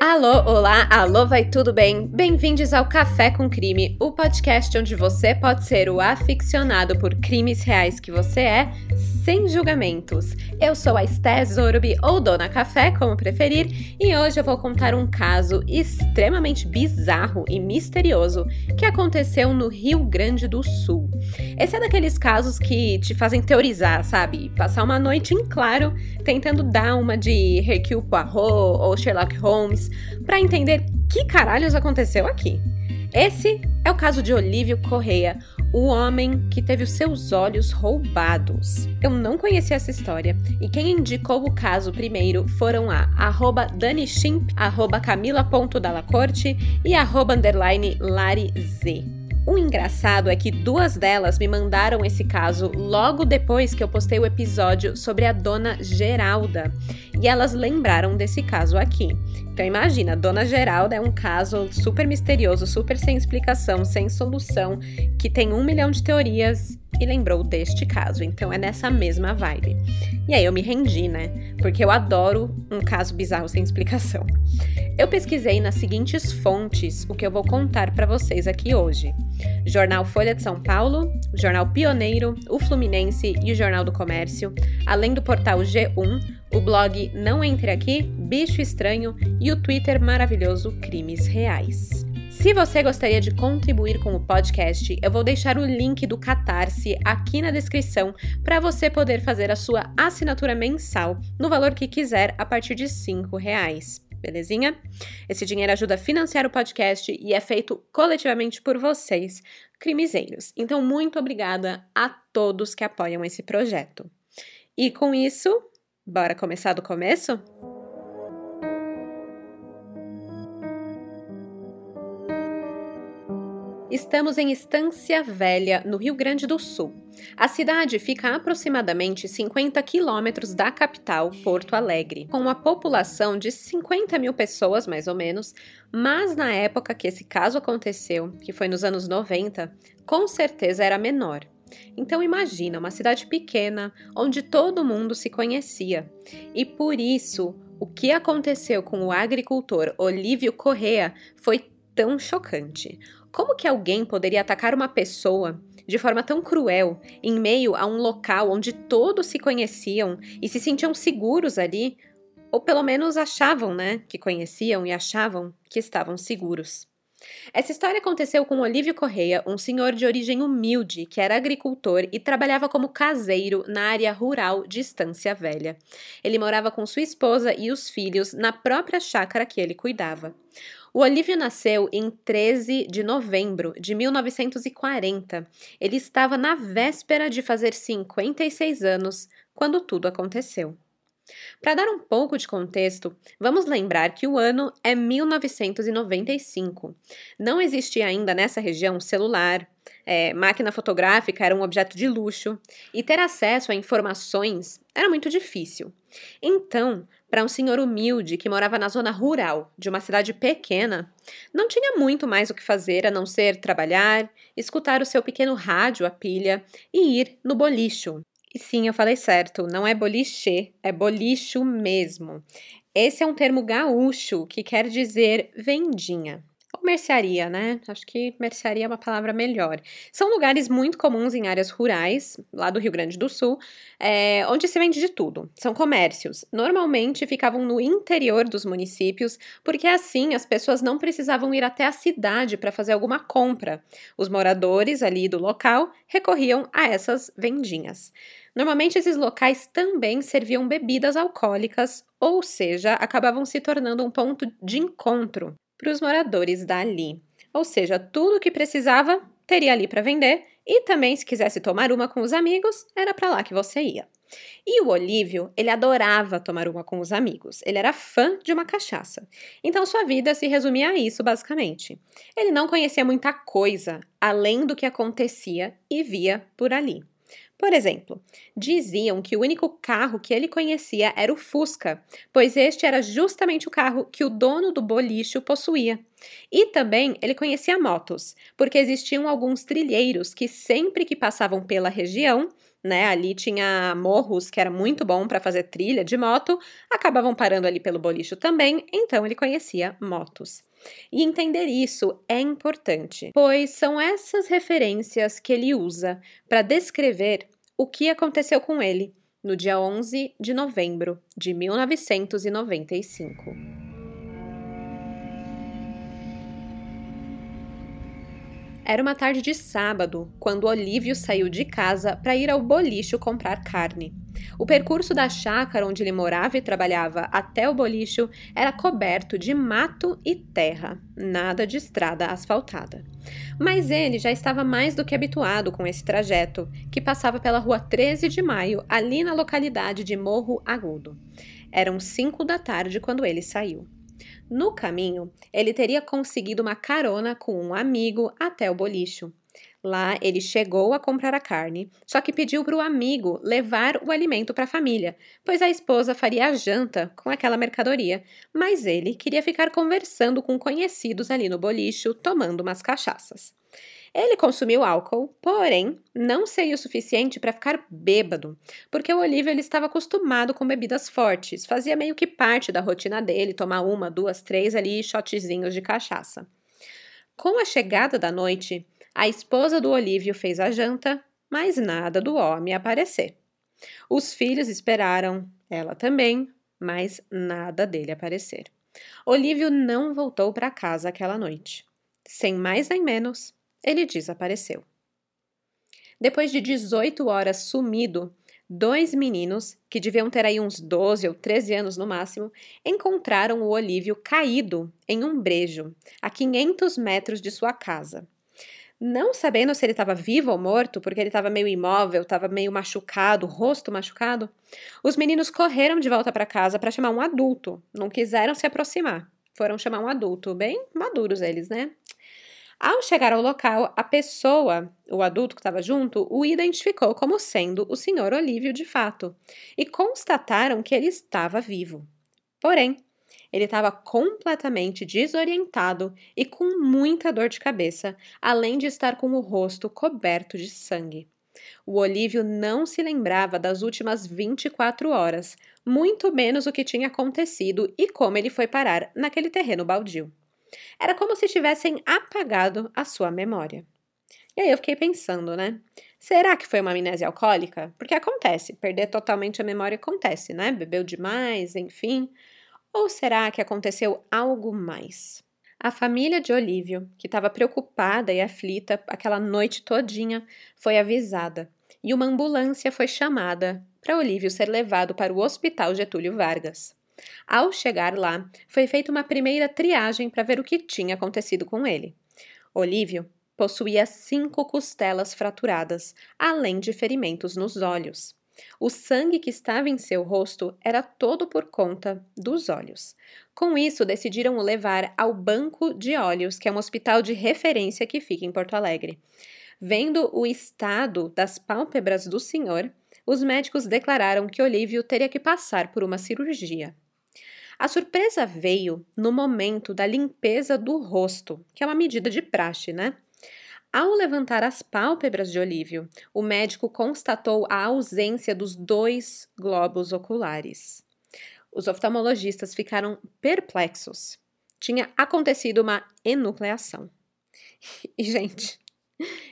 Alô, olá, alô, vai tudo bem? Bem-vindos ao Café com Crime, o podcast onde você pode ser o aficionado por crimes reais que você é, sem julgamentos. Eu sou a Esté Zorbi, ou Dona Café, como preferir, e hoje eu vou contar um caso extremamente bizarro e misterioso que aconteceu no Rio Grande do Sul. Esse é daqueles casos que te fazem teorizar, sabe? Passar uma noite em claro tentando dar uma de Hercule Poirot ou Sherlock Holmes para entender que caralhos aconteceu aqui. Esse é o caso de Olívio Correia, o homem que teve os seus olhos roubados. Eu não conhecia essa história e quem indicou o caso primeiro foram a arroba DaniSchimp, arroba Camila.dalacorte e arroba underline LariZ. O engraçado é que duas delas me mandaram esse caso logo depois que eu postei o episódio sobre a dona Geralda. E elas lembraram desse caso aqui. Então imagina, Dona Geralda é um caso super misterioso, super sem explicação, sem solução, que tem um milhão de teorias e lembrou deste caso. Então é nessa mesma vibe. E aí eu me rendi, né? Porque eu adoro um caso bizarro sem explicação. Eu pesquisei nas seguintes fontes o que eu vou contar para vocês aqui hoje: Jornal Folha de São Paulo, Jornal Pioneiro, o Fluminense e o Jornal do Comércio, além do portal G1, o blog Não Entre Aqui, Bicho Estranho e o Twitter maravilhoso Crimes Reais. Se você gostaria de contribuir com o podcast, eu vou deixar o link do Catarse aqui na descrição para você poder fazer a sua assinatura mensal no valor que quiser a partir de R$ reais. Belezinha? Esse dinheiro ajuda a financiar o podcast e é feito coletivamente por vocês, crimezeiros. Então, muito obrigada a todos que apoiam esse projeto. E com isso, Bora começar do começo? Estamos em Estância Velha, no Rio Grande do Sul. A cidade fica a aproximadamente 50 quilômetros da capital, Porto Alegre, com uma população de 50 mil pessoas, mais ou menos, mas na época que esse caso aconteceu, que foi nos anos 90, com certeza era menor. Então imagina uma cidade pequena onde todo mundo se conhecia. E por isso, o que aconteceu com o agricultor Olívio Correa foi tão chocante. Como que alguém poderia atacar uma pessoa de forma tão cruel em meio a um local onde todos se conheciam e se sentiam seguros ali, ou pelo menos achavam, né, que conheciam e achavam que estavam seguros? Essa história aconteceu com Olívio Correia, um senhor de origem humilde que era agricultor e trabalhava como caseiro na área rural de Estância Velha. Ele morava com sua esposa e os filhos na própria chácara que ele cuidava. O Olívio nasceu em 13 de novembro de 1940. Ele estava na véspera de fazer 56 anos quando tudo aconteceu. Para dar um pouco de contexto, vamos lembrar que o ano é 1995. Não existia ainda nessa região celular, é, máquina fotográfica era um objeto de luxo e ter acesso a informações era muito difícil. Então, para um senhor humilde que morava na zona rural de uma cidade pequena, não tinha muito mais o que fazer a não ser trabalhar, escutar o seu pequeno rádio a pilha e ir no bolicho, sim, eu falei certo, não é boliche, é bolicho mesmo. Esse é um termo gaúcho que quer dizer vendinha mercearia, né? Acho que mercearia é uma palavra melhor. São lugares muito comuns em áreas rurais, lá do Rio Grande do Sul, é, onde se vende de tudo. São comércios. Normalmente ficavam no interior dos municípios, porque assim as pessoas não precisavam ir até a cidade para fazer alguma compra. Os moradores ali do local recorriam a essas vendinhas. Normalmente esses locais também serviam bebidas alcoólicas, ou seja, acabavam se tornando um ponto de encontro para os moradores dali. Ou seja, tudo o que precisava teria ali para vender e também se quisesse tomar uma com os amigos, era para lá que você ia. E o Olívio, ele adorava tomar uma com os amigos. Ele era fã de uma cachaça. Então sua vida se resumia a isso, basicamente. Ele não conhecia muita coisa além do que acontecia e via por ali. Por exemplo, diziam que o único carro que ele conhecia era o Fusca, pois este era justamente o carro que o dono do bolicho possuía. E também ele conhecia motos, porque existiam alguns trilheiros que sempre que passavam pela região né? Ali tinha morros que era muito bom para fazer trilha de moto, acabavam parando ali pelo bolicho também, então ele conhecia motos. E entender isso é importante, pois são essas referências que ele usa para descrever o que aconteceu com ele no dia 11 de novembro de 1995. Era uma tarde de sábado, quando Olívio saiu de casa para ir ao bolicho comprar carne. O percurso da chácara onde ele morava e trabalhava até o bolicho era coberto de mato e terra, nada de estrada asfaltada. Mas ele já estava mais do que habituado com esse trajeto, que passava pela rua 13 de maio, ali na localidade de Morro Agudo. Eram cinco da tarde quando ele saiu. No caminho, ele teria conseguido uma carona com um amigo até o bolicho. Lá, ele chegou a comprar a carne, só que pediu para o amigo levar o alimento para a família, pois a esposa faria a janta com aquela mercadoria, mas ele queria ficar conversando com conhecidos ali no bolicho, tomando umas cachaças. Ele consumiu álcool, porém não seria o suficiente para ficar bêbado, porque o Olívio estava acostumado com bebidas fortes, fazia meio que parte da rotina dele tomar uma, duas, três ali shotzinhos de cachaça. Com a chegada da noite, a esposa do Olívio fez a janta, mas nada do homem aparecer. Os filhos esperaram, ela também, mas nada dele aparecer. Olívio não voltou para casa aquela noite. Sem mais nem menos, ele desapareceu. Depois de 18 horas sumido, dois meninos, que deviam ter aí uns 12 ou 13 anos no máximo, encontraram o Olívio caído em um brejo, a 500 metros de sua casa. Não sabendo se ele estava vivo ou morto, porque ele estava meio imóvel, estava meio machucado, rosto machucado, os meninos correram de volta para casa para chamar um adulto. Não quiseram se aproximar. Foram chamar um adulto, bem maduros eles, né? Ao chegar ao local, a pessoa, o adulto que estava junto, o identificou como sendo o senhor Olívio de fato e constataram que ele estava vivo. Porém, ele estava completamente desorientado e com muita dor de cabeça, além de estar com o rosto coberto de sangue. O Olívio não se lembrava das últimas 24 horas, muito menos o que tinha acontecido e como ele foi parar naquele terreno baldio. Era como se tivessem apagado a sua memória. E aí eu fiquei pensando, né? Será que foi uma amnésia alcoólica? Porque acontece, perder totalmente a memória acontece, né? Bebeu demais, enfim. Ou será que aconteceu algo mais? A família de Olívio, que estava preocupada e aflita aquela noite todinha, foi avisada e uma ambulância foi chamada para Olívio ser levado para o Hospital Getúlio Vargas. Ao chegar lá, foi feita uma primeira triagem para ver o que tinha acontecido com ele. Olívio possuía cinco costelas fraturadas, além de ferimentos nos olhos. O sangue que estava em seu rosto era todo por conta dos olhos. Com isso, decidiram o levar ao Banco de Olhos, que é um hospital de referência que fica em Porto Alegre. Vendo o estado das pálpebras do senhor, os médicos declararam que Olívio teria que passar por uma cirurgia. A surpresa veio no momento da limpeza do rosto, que é uma medida de praxe, né? Ao levantar as pálpebras de Olívio, o médico constatou a ausência dos dois globos oculares. Os oftalmologistas ficaram perplexos. Tinha acontecido uma enucleação. E, gente,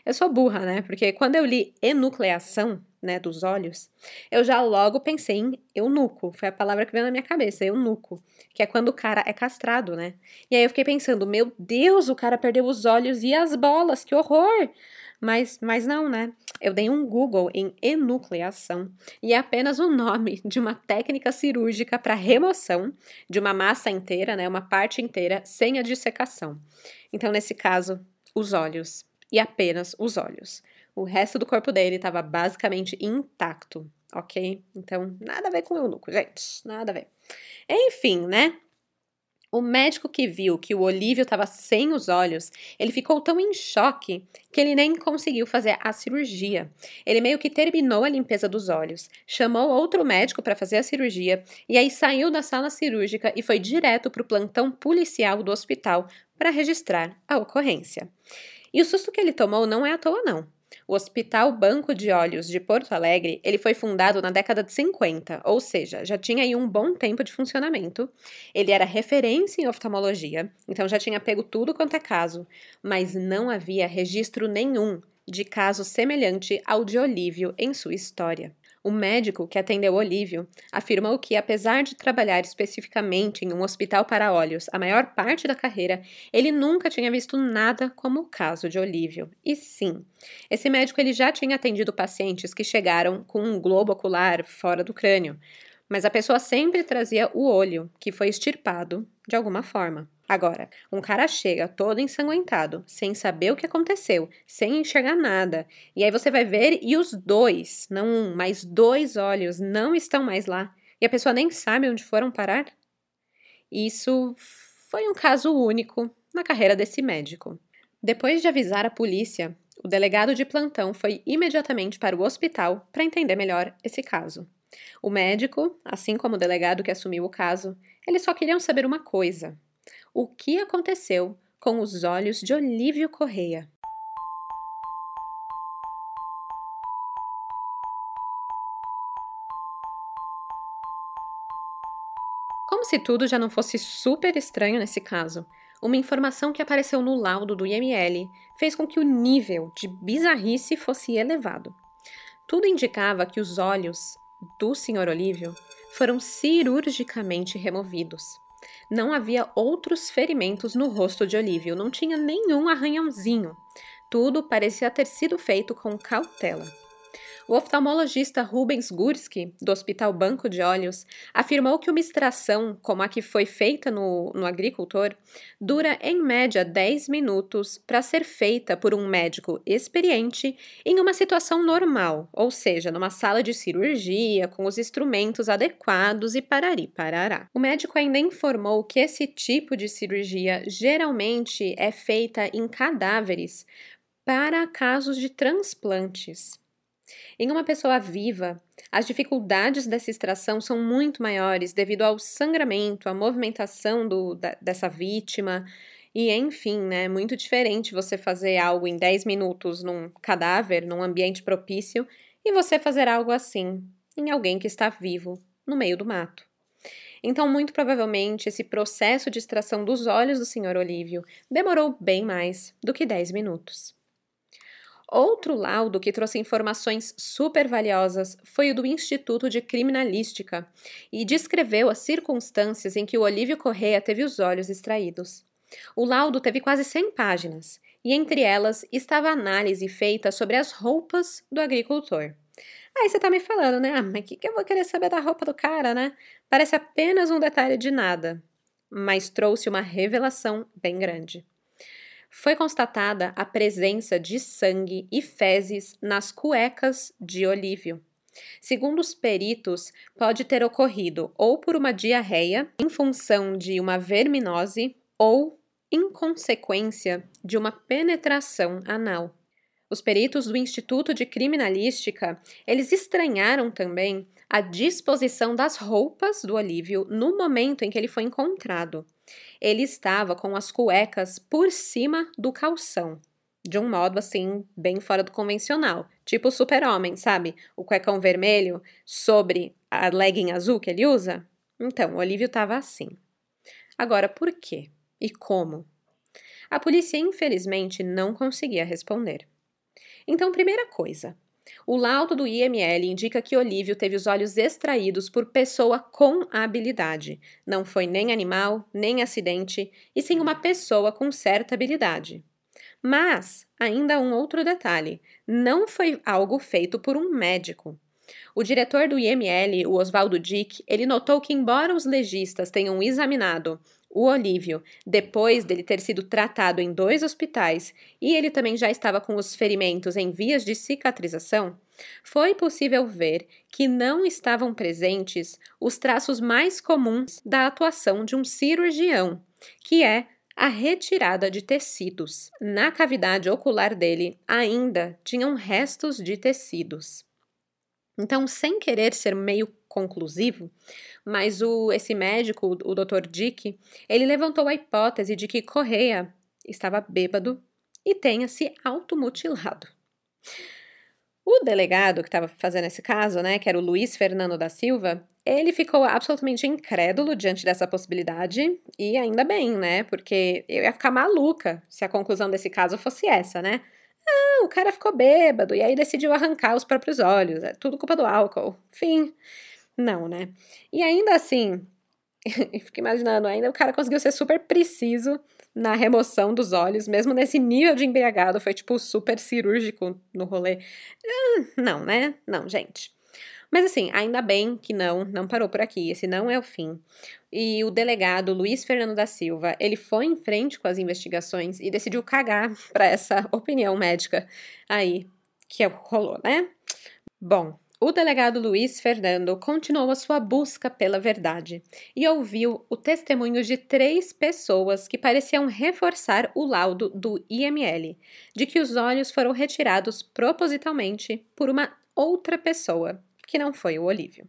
eu sou burra, né? Porque quando eu li enucleação, né, dos olhos, eu já logo pensei em eunuco. Foi a palavra que veio na minha cabeça, eunuco, que é quando o cara é castrado, né? E aí eu fiquei pensando, meu Deus, o cara perdeu os olhos e as bolas, que horror! Mas, mas não, né? Eu dei um Google em enucleação e é apenas o nome de uma técnica cirúrgica para remoção de uma massa inteira, né, uma parte inteira, sem a dissecação. Então, nesse caso, os olhos e apenas os olhos. O resto do corpo dele estava basicamente intacto, ok? Então, nada a ver com o eunuco, gente, nada a ver. Enfim, né? O médico que viu que o Olívio estava sem os olhos, ele ficou tão em choque que ele nem conseguiu fazer a cirurgia. Ele meio que terminou a limpeza dos olhos, chamou outro médico para fazer a cirurgia e aí saiu da sala cirúrgica e foi direto para o plantão policial do hospital para registrar a ocorrência. E o susto que ele tomou não é à toa, não. O Hospital Banco de Olhos de Porto Alegre, ele foi fundado na década de 50, ou seja, já tinha aí um bom tempo de funcionamento. Ele era referência em oftalmologia, então já tinha pego tudo quanto é caso, mas não havia registro nenhum de caso semelhante ao de Olívio em sua história. O médico que atendeu Olívio afirmou que, apesar de trabalhar especificamente em um hospital para olhos a maior parte da carreira, ele nunca tinha visto nada como o caso de Olívio. E sim, esse médico ele já tinha atendido pacientes que chegaram com um globo ocular fora do crânio, mas a pessoa sempre trazia o olho, que foi extirpado de alguma forma. Agora, um cara chega todo ensanguentado, sem saber o que aconteceu, sem enxergar nada, e aí você vai ver e os dois, não um, mas dois olhos não estão mais lá, e a pessoa nem sabe onde foram parar? Isso foi um caso único na carreira desse médico. Depois de avisar a polícia, o delegado de plantão foi imediatamente para o hospital para entender melhor esse caso. O médico, assim como o delegado que assumiu o caso, eles só queriam saber uma coisa: o que aconteceu com os olhos de Olívio Correia. Como se tudo já não fosse super estranho nesse caso, uma informação que apareceu no laudo do IML fez com que o nível de bizarrice fosse elevado. Tudo indicava que os olhos do Sr. Olívio foram cirurgicamente removidos. Não havia outros ferimentos no rosto de Olívio, não tinha nenhum arranhãozinho. Tudo parecia ter sido feito com cautela. O oftalmologista Rubens Gursky, do Hospital Banco de Olhos, afirmou que uma extração, como a que foi feita no, no agricultor, dura em média 10 minutos para ser feita por um médico experiente em uma situação normal, ou seja, numa sala de cirurgia, com os instrumentos adequados e parari parará. O médico ainda informou que esse tipo de cirurgia geralmente é feita em cadáveres para casos de transplantes. Em uma pessoa viva, as dificuldades dessa extração são muito maiores devido ao sangramento, à movimentação do, da, dessa vítima. E, enfim, né, é muito diferente você fazer algo em 10 minutos num cadáver, num ambiente propício, e você fazer algo assim em alguém que está vivo, no meio do mato. Então, muito provavelmente, esse processo de extração dos olhos do Sr. Olívio demorou bem mais do que 10 minutos. Outro laudo que trouxe informações super valiosas foi o do Instituto de Criminalística e descreveu as circunstâncias em que o Olívio Correia teve os olhos extraídos. O laudo teve quase 100 páginas e entre elas estava a análise feita sobre as roupas do agricultor. Aí você tá me falando, né? Ah, mas o que, que eu vou querer saber da roupa do cara, né? Parece apenas um detalhe de nada, mas trouxe uma revelação bem grande foi constatada a presença de sangue e fezes nas cuecas de Olívio. Segundo os peritos, pode ter ocorrido ou por uma diarreia, em função de uma verminose, ou em consequência de uma penetração anal. Os peritos do Instituto de Criminalística, eles estranharam também a disposição das roupas do Olívio no momento em que ele foi encontrado ele estava com as cuecas por cima do calção, de um modo assim, bem fora do convencional. Tipo super-homem, sabe? O cuecão vermelho sobre a legging azul que ele usa. Então, o Olívio estava assim. Agora, por quê? E como? A polícia, infelizmente, não conseguia responder. Então, primeira coisa, o laudo do IML indica que Olívio teve os olhos extraídos por pessoa com habilidade. Não foi nem animal, nem acidente, e sim uma pessoa com certa habilidade. Mas, ainda um outro detalhe: não foi algo feito por um médico. O diretor do IML, o Oswaldo Dick, ele notou que, embora os legistas tenham examinado o Olívio, depois dele ter sido tratado em dois hospitais e ele também já estava com os ferimentos em vias de cicatrização, foi possível ver que não estavam presentes os traços mais comuns da atuação de um cirurgião, que é a retirada de tecidos. Na cavidade ocular dele ainda tinham restos de tecidos. Então, sem querer ser meio conclusivo, mas o, esse médico, o Dr. Dick, ele levantou a hipótese de que Correia estava bêbado e tenha se automutilado. O delegado que estava fazendo esse caso, né, que era o Luiz Fernando da Silva, ele ficou absolutamente incrédulo diante dessa possibilidade, e ainda bem, né, porque eu ia ficar maluca se a conclusão desse caso fosse essa, né? Ah, o cara ficou bêbado e aí decidiu arrancar os próprios olhos, é tudo culpa do álcool. Fim. Não, né? E ainda assim, fico imaginando, ainda o cara conseguiu ser super preciso na remoção dos olhos, mesmo nesse nível de embriagado, foi tipo super cirúrgico no rolê. Ah, não, né? Não, gente. Mas assim, ainda bem que não, não parou por aqui. Esse não é o fim. E o delegado Luiz Fernando da Silva, ele foi em frente com as investigações e decidiu cagar para essa opinião médica aí que rolou, né? Bom, o delegado Luiz Fernando continuou a sua busca pela verdade e ouviu o testemunho de três pessoas que pareciam reforçar o laudo do IML, de que os olhos foram retirados propositalmente por uma outra pessoa, que não foi o Olívio.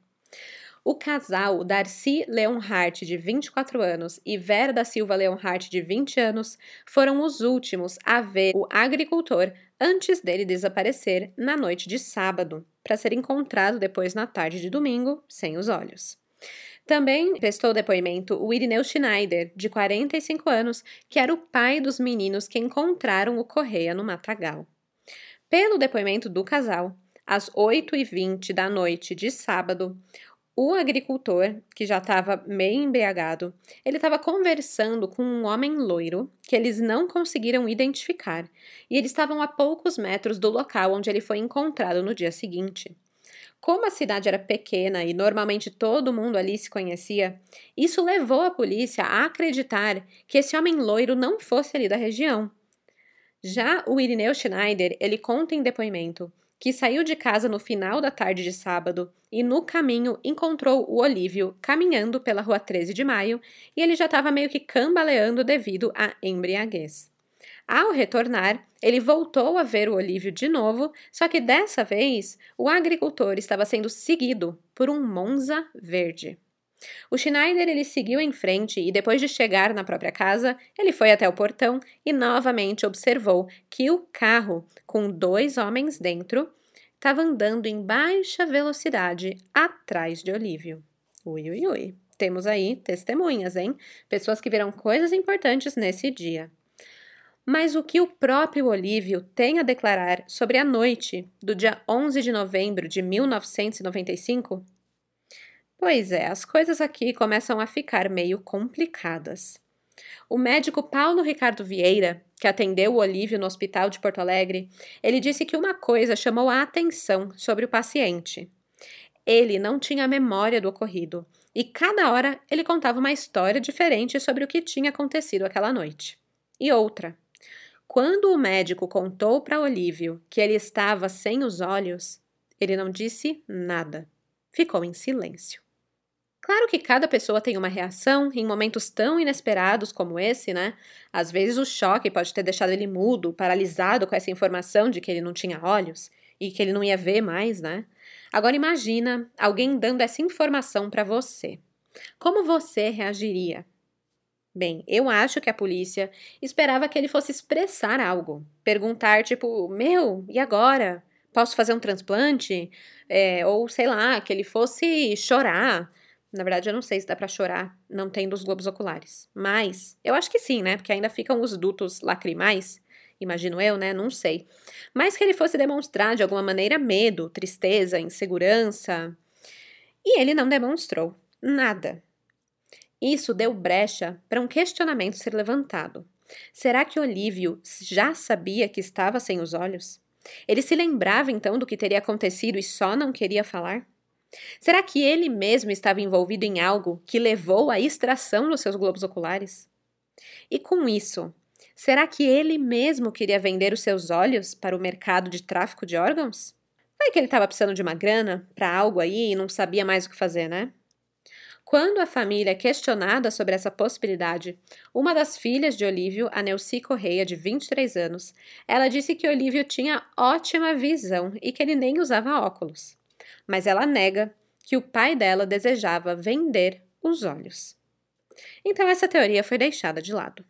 O casal Darcy Leonhardt, de 24 anos, e Vera da Silva Leonhardt, de 20 anos, foram os últimos a ver o agricultor antes dele desaparecer na noite de sábado, para ser encontrado depois na tarde de domingo, sem os olhos. Também prestou depoimento o Irineu Schneider, de 45 anos, que era o pai dos meninos que encontraram o Correia no matagal. Pelo depoimento do casal, às 8h20 da noite de sábado, o agricultor, que já estava meio embriagado, ele estava conversando com um homem loiro que eles não conseguiram identificar, e eles estavam a poucos metros do local onde ele foi encontrado no dia seguinte. Como a cidade era pequena e normalmente todo mundo ali se conhecia, isso levou a polícia a acreditar que esse homem loiro não fosse ali da região. Já o Irineu Schneider, ele conta em depoimento que saiu de casa no final da tarde de sábado e no caminho encontrou o Olívio caminhando pela rua 13 de maio e ele já estava meio que cambaleando devido à embriaguez. Ao retornar, ele voltou a ver o Olívio de novo, só que dessa vez o agricultor estava sendo seguido por um Monza verde. O Schneider ele seguiu em frente e depois de chegar na própria casa, ele foi até o portão e novamente observou que o carro com dois homens dentro estava andando em baixa velocidade atrás de Olívio. Ui, ui, ui. Temos aí testemunhas, hein? Pessoas que viram coisas importantes nesse dia. Mas o que o próprio Olívio tem a declarar sobre a noite do dia 11 de novembro de 1995 Pois é, as coisas aqui começam a ficar meio complicadas. O médico Paulo Ricardo Vieira, que atendeu o Olívio no hospital de Porto Alegre, ele disse que uma coisa chamou a atenção sobre o paciente. Ele não tinha memória do ocorrido e cada hora ele contava uma história diferente sobre o que tinha acontecido aquela noite. E outra. Quando o médico contou para Olívio que ele estava sem os olhos, ele não disse nada. Ficou em silêncio. Claro que cada pessoa tem uma reação em momentos tão inesperados como esse, né? Às vezes o choque pode ter deixado ele mudo, paralisado com essa informação de que ele não tinha olhos e que ele não ia ver mais, né? Agora imagina alguém dando essa informação para você. Como você reagiria? Bem, eu acho que a polícia esperava que ele fosse expressar algo, perguntar tipo, meu, e agora? Posso fazer um transplante? É, ou sei lá, que ele fosse chorar na verdade, eu não sei se dá para chorar não tendo os globos oculares. Mas eu acho que sim, né? Porque ainda ficam os dutos lacrimais, imagino eu, né? Não sei. Mas que ele fosse demonstrar de alguma maneira medo, tristeza, insegurança. E ele não demonstrou nada. Isso deu brecha para um questionamento ser levantado. Será que Olívio já sabia que estava sem os olhos? Ele se lembrava então do que teria acontecido e só não queria falar? Será que ele mesmo estava envolvido em algo que levou à extração dos seus globos oculares? E com isso, será que ele mesmo queria vender os seus olhos para o mercado de tráfico de órgãos? Vai que ele estava precisando de uma grana para algo aí e não sabia mais o que fazer, né? Quando a família é questionada sobre essa possibilidade, uma das filhas de Olívio, a Nelci Correia, de 23 anos, ela disse que Olívio tinha ótima visão e que ele nem usava óculos mas ela nega que o pai dela desejava vender os olhos. Então essa teoria foi deixada de lado.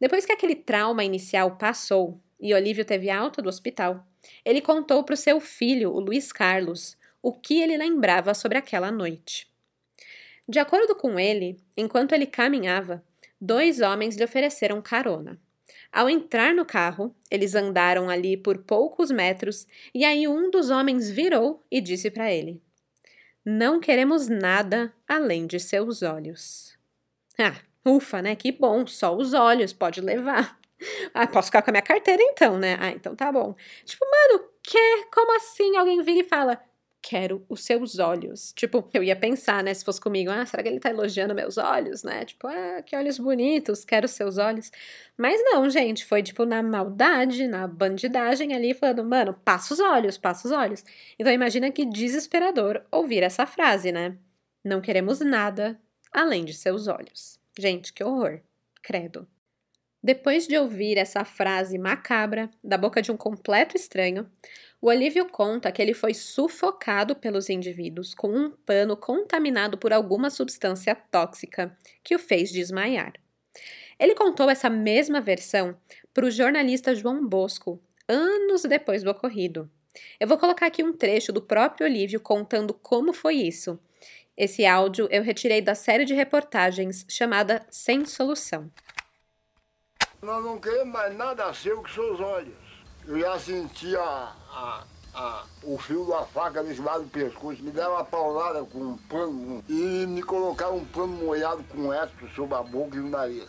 Depois que aquele trauma inicial passou, e Olívio teve alta do hospital, ele contou para o seu filho, o Luiz Carlos, o que ele lembrava sobre aquela noite. De acordo com ele, enquanto ele caminhava, dois homens lhe ofereceram carona. Ao entrar no carro, eles andaram ali por poucos metros e aí um dos homens virou e disse para ele: Não queremos nada além de seus olhos. Ah, ufa, né? Que bom, só os olhos pode levar. Ah, posso ficar com a minha carteira então, né? Ah, então tá bom. Tipo, mano, quer? Como assim? Alguém vira e fala: Quero os seus olhos. Tipo, eu ia pensar, né? Se fosse comigo, ah, será que ele tá elogiando meus olhos, né? Tipo, ah, que olhos bonitos, quero os seus olhos. Mas não, gente, foi tipo na maldade, na bandidagem ali, falando, mano, passa os olhos, passa os olhos. Então imagina que desesperador ouvir essa frase, né? Não queremos nada além de seus olhos. Gente, que horror. Credo. Depois de ouvir essa frase macabra da boca de um completo estranho, o Olívio conta que ele foi sufocado pelos indivíduos com um pano contaminado por alguma substância tóxica que o fez desmaiar. Ele contou essa mesma versão para o jornalista João Bosco, anos depois do ocorrido. Eu vou colocar aqui um trecho do próprio Olívio contando como foi isso. Esse áudio eu retirei da série de reportagens chamada Sem Solução. Nós não queremos mais nada seu que seus olhos. Eu já sentia a, a, o fio da faca lado do pescoço, me deram uma paulada com um pano e me colocaram um pano molhado com éster sobre a boca e o nariz.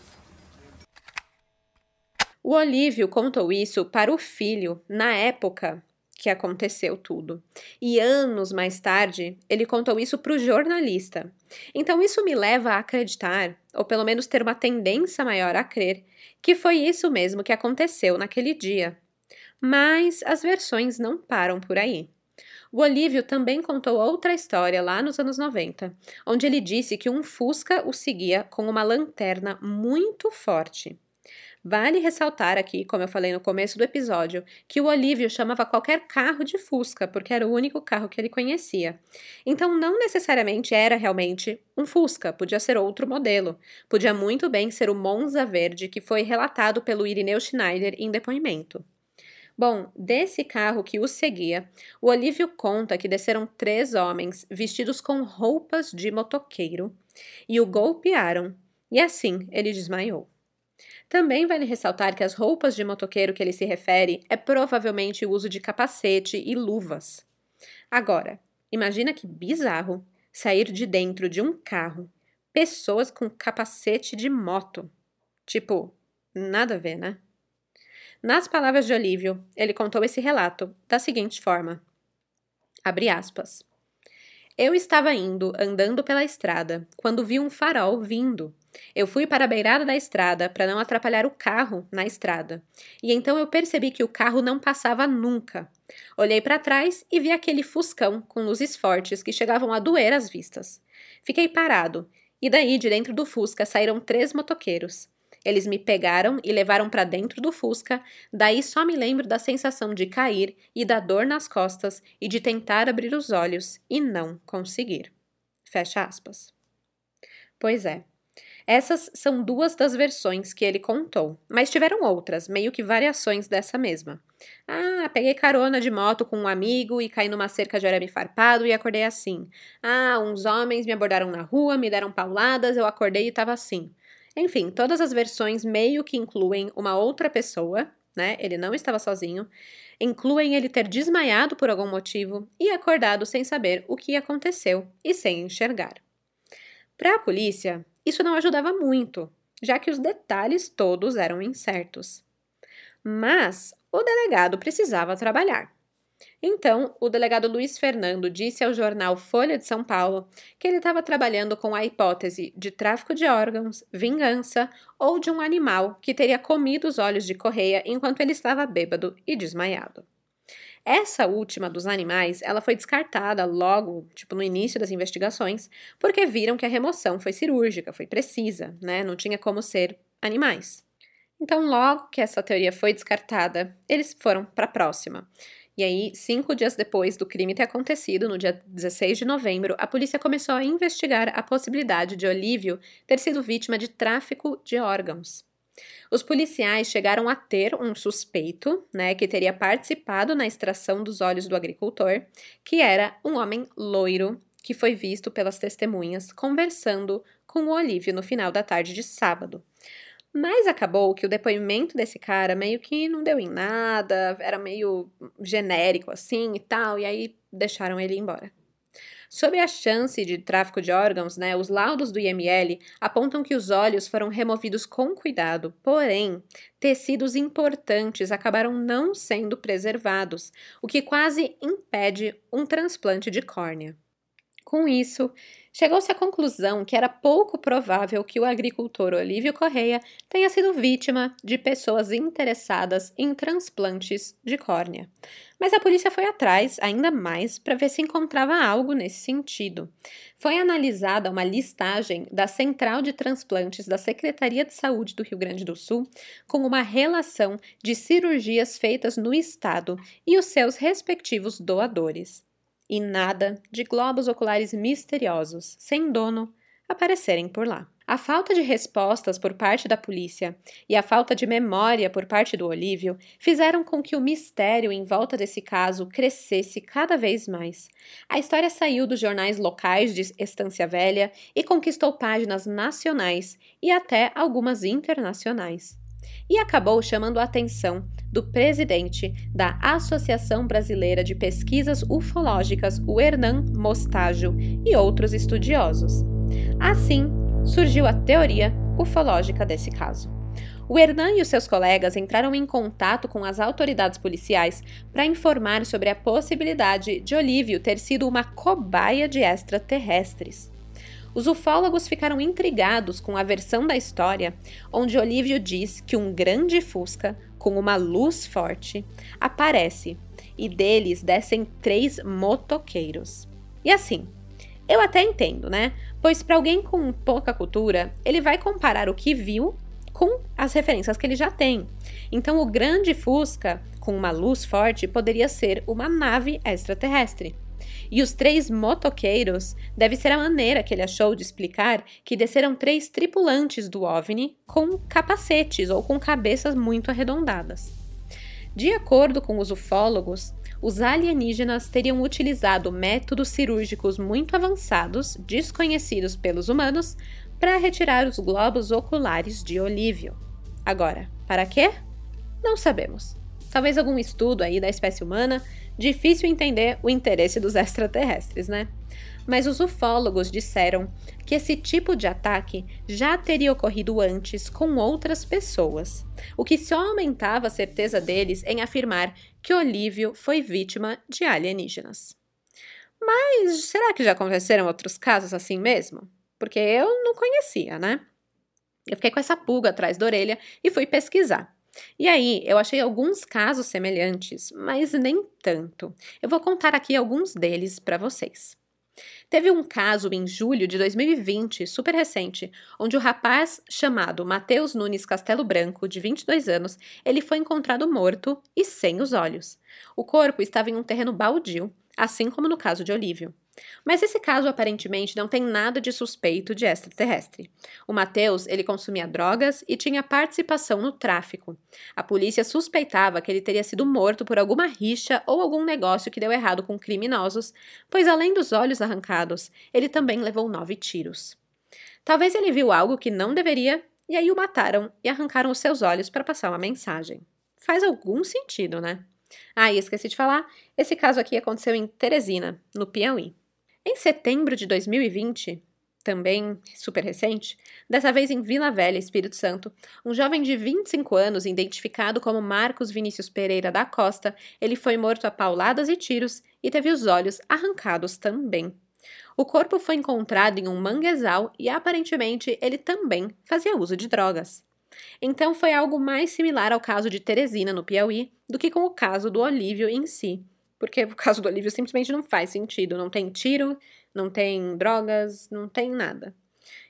O Olívio contou isso para o filho na época que aconteceu tudo. E anos mais tarde, ele contou isso para o jornalista. Então, isso me leva a acreditar, ou pelo menos ter uma tendência maior a crer, que foi isso mesmo que aconteceu naquele dia. Mas as versões não param por aí. O Olívio também contou outra história lá nos anos 90, onde ele disse que um Fusca o seguia com uma lanterna muito forte. Vale ressaltar aqui, como eu falei no começo do episódio, que o Olívio chamava qualquer carro de Fusca, porque era o único carro que ele conhecia. Então, não necessariamente era realmente um Fusca, podia ser outro modelo. Podia muito bem ser o Monza Verde, que foi relatado pelo Irineu Schneider em depoimento. Bom, desse carro que o seguia, o Olívio conta que desceram três homens vestidos com roupas de motoqueiro e o golpearam, e assim ele desmaiou. Também vale ressaltar que as roupas de motoqueiro que ele se refere é provavelmente o uso de capacete e luvas. Agora, imagina que bizarro sair de dentro de um carro pessoas com capacete de moto. Tipo, nada a ver, né? Nas palavras de Olívio, ele contou esse relato da seguinte forma: Abre aspas. Eu estava indo, andando pela estrada, quando vi um farol vindo. Eu fui para a beirada da estrada para não atrapalhar o carro na estrada. E então eu percebi que o carro não passava nunca. Olhei para trás e vi aquele fuscão com luzes fortes que chegavam a doer as vistas. Fiquei parado, e daí de dentro do Fusca saíram três motoqueiros. Eles me pegaram e levaram para dentro do Fusca, daí só me lembro da sensação de cair e da dor nas costas e de tentar abrir os olhos e não conseguir. Fecha aspas. Pois é. Essas são duas das versões que ele contou, mas tiveram outras, meio que variações dessa mesma. Ah, peguei carona de moto com um amigo e caí numa cerca de arame farpado e acordei assim. Ah, uns homens me abordaram na rua, me deram pauladas, eu acordei e estava assim. Enfim, todas as versões meio que incluem uma outra pessoa, né? Ele não estava sozinho. Incluem ele ter desmaiado por algum motivo e acordado sem saber o que aconteceu e sem enxergar. Para a polícia, isso não ajudava muito, já que os detalhes todos eram incertos. Mas o delegado precisava trabalhar. Então, o delegado Luiz Fernando disse ao jornal Folha de São Paulo que ele estava trabalhando com a hipótese de tráfico de órgãos, vingança ou de um animal que teria comido os olhos de Correia enquanto ele estava bêbado e desmaiado. Essa última dos animais, ela foi descartada logo, tipo no início das investigações, porque viram que a remoção foi cirúrgica, foi precisa, né? Não tinha como ser animais. Então, logo que essa teoria foi descartada, eles foram para a próxima. E aí, cinco dias depois do crime ter acontecido, no dia 16 de novembro, a polícia começou a investigar a possibilidade de Olívio ter sido vítima de tráfico de órgãos. Os policiais chegaram a ter um suspeito, né, que teria participado na extração dos olhos do agricultor, que era um homem loiro que foi visto pelas testemunhas conversando com o Olívio no final da tarde de sábado. Mas acabou que o depoimento desse cara meio que não deu em nada, era meio genérico assim e tal, e aí deixaram ele embora. Sobre a chance de tráfico de órgãos, né, os laudos do IML apontam que os olhos foram removidos com cuidado, porém, tecidos importantes acabaram não sendo preservados, o que quase impede um transplante de córnea. Com isso, chegou-se à conclusão que era pouco provável que o agricultor Olívio Correia tenha sido vítima de pessoas interessadas em transplantes de córnea. Mas a polícia foi atrás ainda mais para ver se encontrava algo nesse sentido. Foi analisada uma listagem da Central de Transplantes da Secretaria de Saúde do Rio Grande do Sul com uma relação de cirurgias feitas no estado e os seus respectivos doadores e nada de globos oculares misteriosos, sem dono, aparecerem por lá. A falta de respostas por parte da polícia e a falta de memória por parte do Olívio fizeram com que o mistério em volta desse caso crescesse cada vez mais. A história saiu dos jornais locais de Estância Velha e conquistou páginas nacionais e até algumas internacionais e acabou chamando a atenção do presidente da Associação Brasileira de Pesquisas Ufológicas, o Hernan Mostágio, e outros estudiosos. Assim, surgiu a teoria ufológica desse caso. O Hernan e os seus colegas entraram em contato com as autoridades policiais para informar sobre a possibilidade de Olívio ter sido uma cobaia de extraterrestres. Os ufólogos ficaram intrigados com a versão da história onde Olívio diz que um grande fusca, com uma luz forte, aparece e deles descem três motoqueiros. E assim, eu até entendo, né? Pois para alguém com pouca cultura, ele vai comparar o que viu com as referências que ele já tem. Então, o grande Fusca com uma luz forte poderia ser uma nave extraterrestre. E os três motoqueiros deve ser a maneira que ele achou de explicar que desceram três tripulantes do OVNI com capacetes ou com cabeças muito arredondadas. De acordo com os ufólogos, os alienígenas teriam utilizado métodos cirúrgicos muito avançados, desconhecidos pelos humanos, para retirar os globos oculares de Olívio. Agora, para quê? Não sabemos. Talvez algum estudo aí da espécie humana Difícil entender o interesse dos extraterrestres, né? Mas os ufólogos disseram que esse tipo de ataque já teria ocorrido antes com outras pessoas, o que só aumentava a certeza deles em afirmar que Olívio foi vítima de alienígenas. Mas será que já aconteceram outros casos assim mesmo? Porque eu não conhecia, né? Eu fiquei com essa pulga atrás da orelha e fui pesquisar. E aí, eu achei alguns casos semelhantes, mas nem tanto. Eu vou contar aqui alguns deles para vocês. Teve um caso em julho de 2020, super recente, onde o rapaz chamado Matheus Nunes Castelo Branco, de 22 anos, ele foi encontrado morto e sem os olhos. O corpo estava em um terreno baldio, assim como no caso de Olívio. Mas esse caso aparentemente não tem nada de suspeito de extraterrestre. O Mateus, ele consumia drogas e tinha participação no tráfico. A polícia suspeitava que ele teria sido morto por alguma rixa ou algum negócio que deu errado com criminosos, pois além dos olhos arrancados, ele também levou nove tiros. Talvez ele viu algo que não deveria e aí o mataram e arrancaram os seus olhos para passar uma mensagem. Faz algum sentido, né? Ah, e esqueci de falar, esse caso aqui aconteceu em Teresina, no Piauí. Em setembro de 2020, também super recente, dessa vez em Vila Velha, Espírito Santo, um jovem de 25 anos, identificado como Marcos Vinícius Pereira da Costa, ele foi morto a pauladas e tiros e teve os olhos arrancados também. O corpo foi encontrado em um manguezal e aparentemente ele também fazia uso de drogas. Então foi algo mais similar ao caso de Teresina, no Piauí, do que com o caso do Olívio em si, porque o caso do Olívio simplesmente não faz sentido. Não tem tiro, não tem drogas, não tem nada.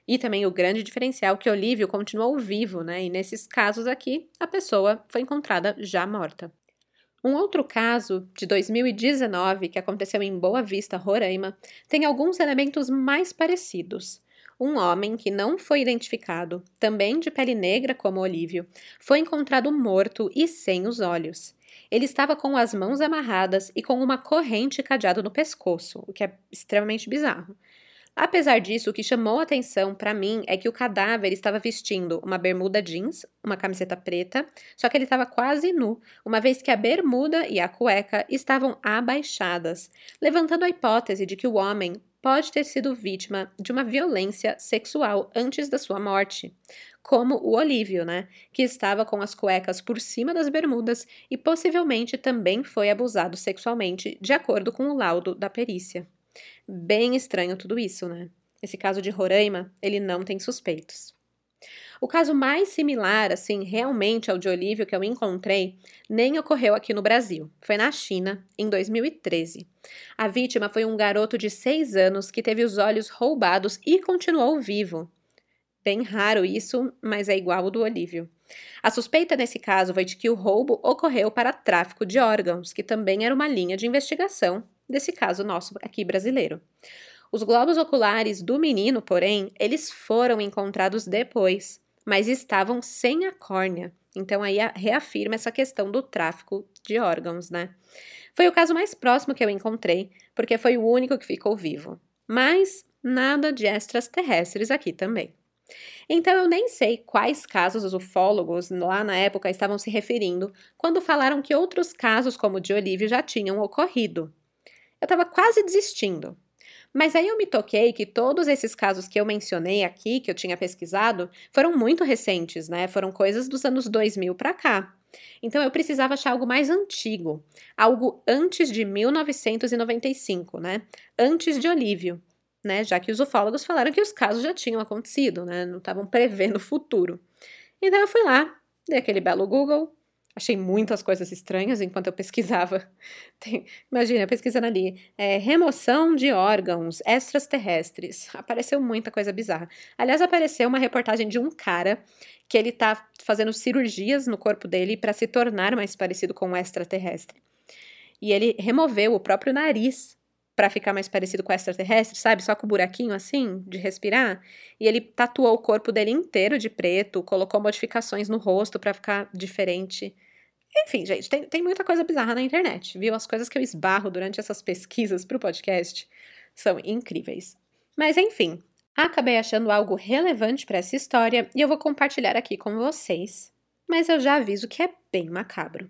E também o grande diferencial que Olívio continuou vivo, né? E nesses casos aqui, a pessoa foi encontrada já morta. Um outro caso, de 2019, que aconteceu em Boa Vista, Roraima, tem alguns elementos mais parecidos. um homem que não foi identificado, também de pele negra como Olívio, foi encontrado morto e sem os olhos. Ele estava com as mãos amarradas e com uma corrente cadeada no pescoço, o que é extremamente bizarro. Apesar disso, o que chamou a atenção para mim é que o cadáver estava vestindo uma bermuda jeans, uma camiseta preta, só que ele estava quase nu, uma vez que a bermuda e a cueca estavam abaixadas, levantando a hipótese de que o homem pode ter sido vítima de uma violência sexual antes da sua morte, como o Olívio, né, que estava com as cuecas por cima das bermudas e possivelmente também foi abusado sexualmente, de acordo com o laudo da perícia. Bem estranho tudo isso, né? Esse caso de Roraima, ele não tem suspeitos. O caso mais similar, assim, realmente ao de Olívio que eu encontrei, nem ocorreu aqui no Brasil. Foi na China, em 2013. A vítima foi um garoto de 6 anos que teve os olhos roubados e continuou vivo. Bem raro isso, mas é igual ao do Olívio. A suspeita nesse caso foi de que o roubo ocorreu para tráfico de órgãos, que também era uma linha de investigação desse caso nosso aqui brasileiro. Os globos oculares do menino, porém, eles foram encontrados depois, mas estavam sem a córnea. Então aí reafirma essa questão do tráfico de órgãos, né? Foi o caso mais próximo que eu encontrei, porque foi o único que ficou vivo. Mas nada de extraterrestres aqui também. Então eu nem sei quais casos os ufólogos lá na época estavam se referindo quando falaram que outros casos como o de Olívio já tinham ocorrido. Eu estava quase desistindo. Mas aí eu me toquei que todos esses casos que eu mencionei aqui, que eu tinha pesquisado, foram muito recentes, né? Foram coisas dos anos 2000 para cá. Então eu precisava achar algo mais antigo, algo antes de 1995, né? Antes de Olívio, né? Já que os ufólogos falaram que os casos já tinham acontecido, né? Não estavam prevendo o futuro. Então eu fui lá, dei aquele belo Google, Achei muitas coisas estranhas enquanto eu pesquisava. Tem, imagina, pesquisando ali, é, remoção de órgãos extraterrestres. Apareceu muita coisa bizarra. Aliás, apareceu uma reportagem de um cara que ele tá fazendo cirurgias no corpo dele para se tornar mais parecido com um extraterrestre. E ele removeu o próprio nariz para ficar mais parecido com extraterrestre, sabe? Só com o buraquinho assim, de respirar. E ele tatuou o corpo dele inteiro de preto, colocou modificações no rosto para ficar diferente. Enfim, gente, tem, tem muita coisa bizarra na internet, viu? As coisas que eu esbarro durante essas pesquisas pro podcast são incríveis. Mas enfim, acabei achando algo relevante para essa história e eu vou compartilhar aqui com vocês. Mas eu já aviso que é bem macabro.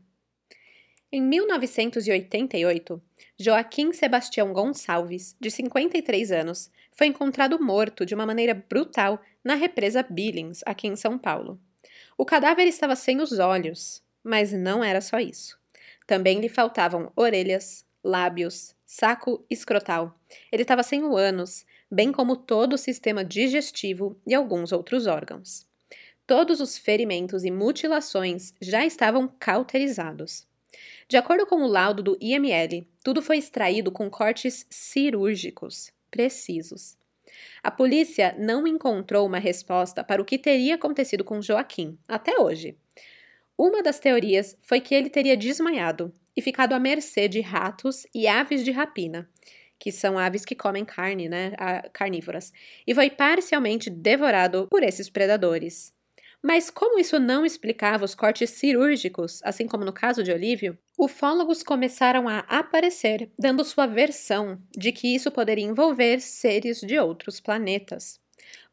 Em 1988, Joaquim Sebastião Gonçalves, de 53 anos, foi encontrado morto de uma maneira brutal na represa Billings, aqui em São Paulo. O cadáver estava sem os olhos, mas não era só isso. Também lhe faltavam orelhas, lábios, saco escrotal. Ele estava sem o ânus, bem como todo o sistema digestivo e alguns outros órgãos. Todos os ferimentos e mutilações já estavam cauterizados. De acordo com o laudo do IML, tudo foi extraído com cortes cirúrgicos, precisos. A polícia não encontrou uma resposta para o que teria acontecido com Joaquim, até hoje. Uma das teorias foi que ele teria desmaiado e ficado à mercê de ratos e aves de rapina, que são aves que comem carne, né, carnívoras, e foi parcialmente devorado por esses predadores. Mas como isso não explicava os cortes cirúrgicos, assim como no caso de Olívio, ufólogos começaram a aparecer, dando sua versão de que isso poderia envolver seres de outros planetas.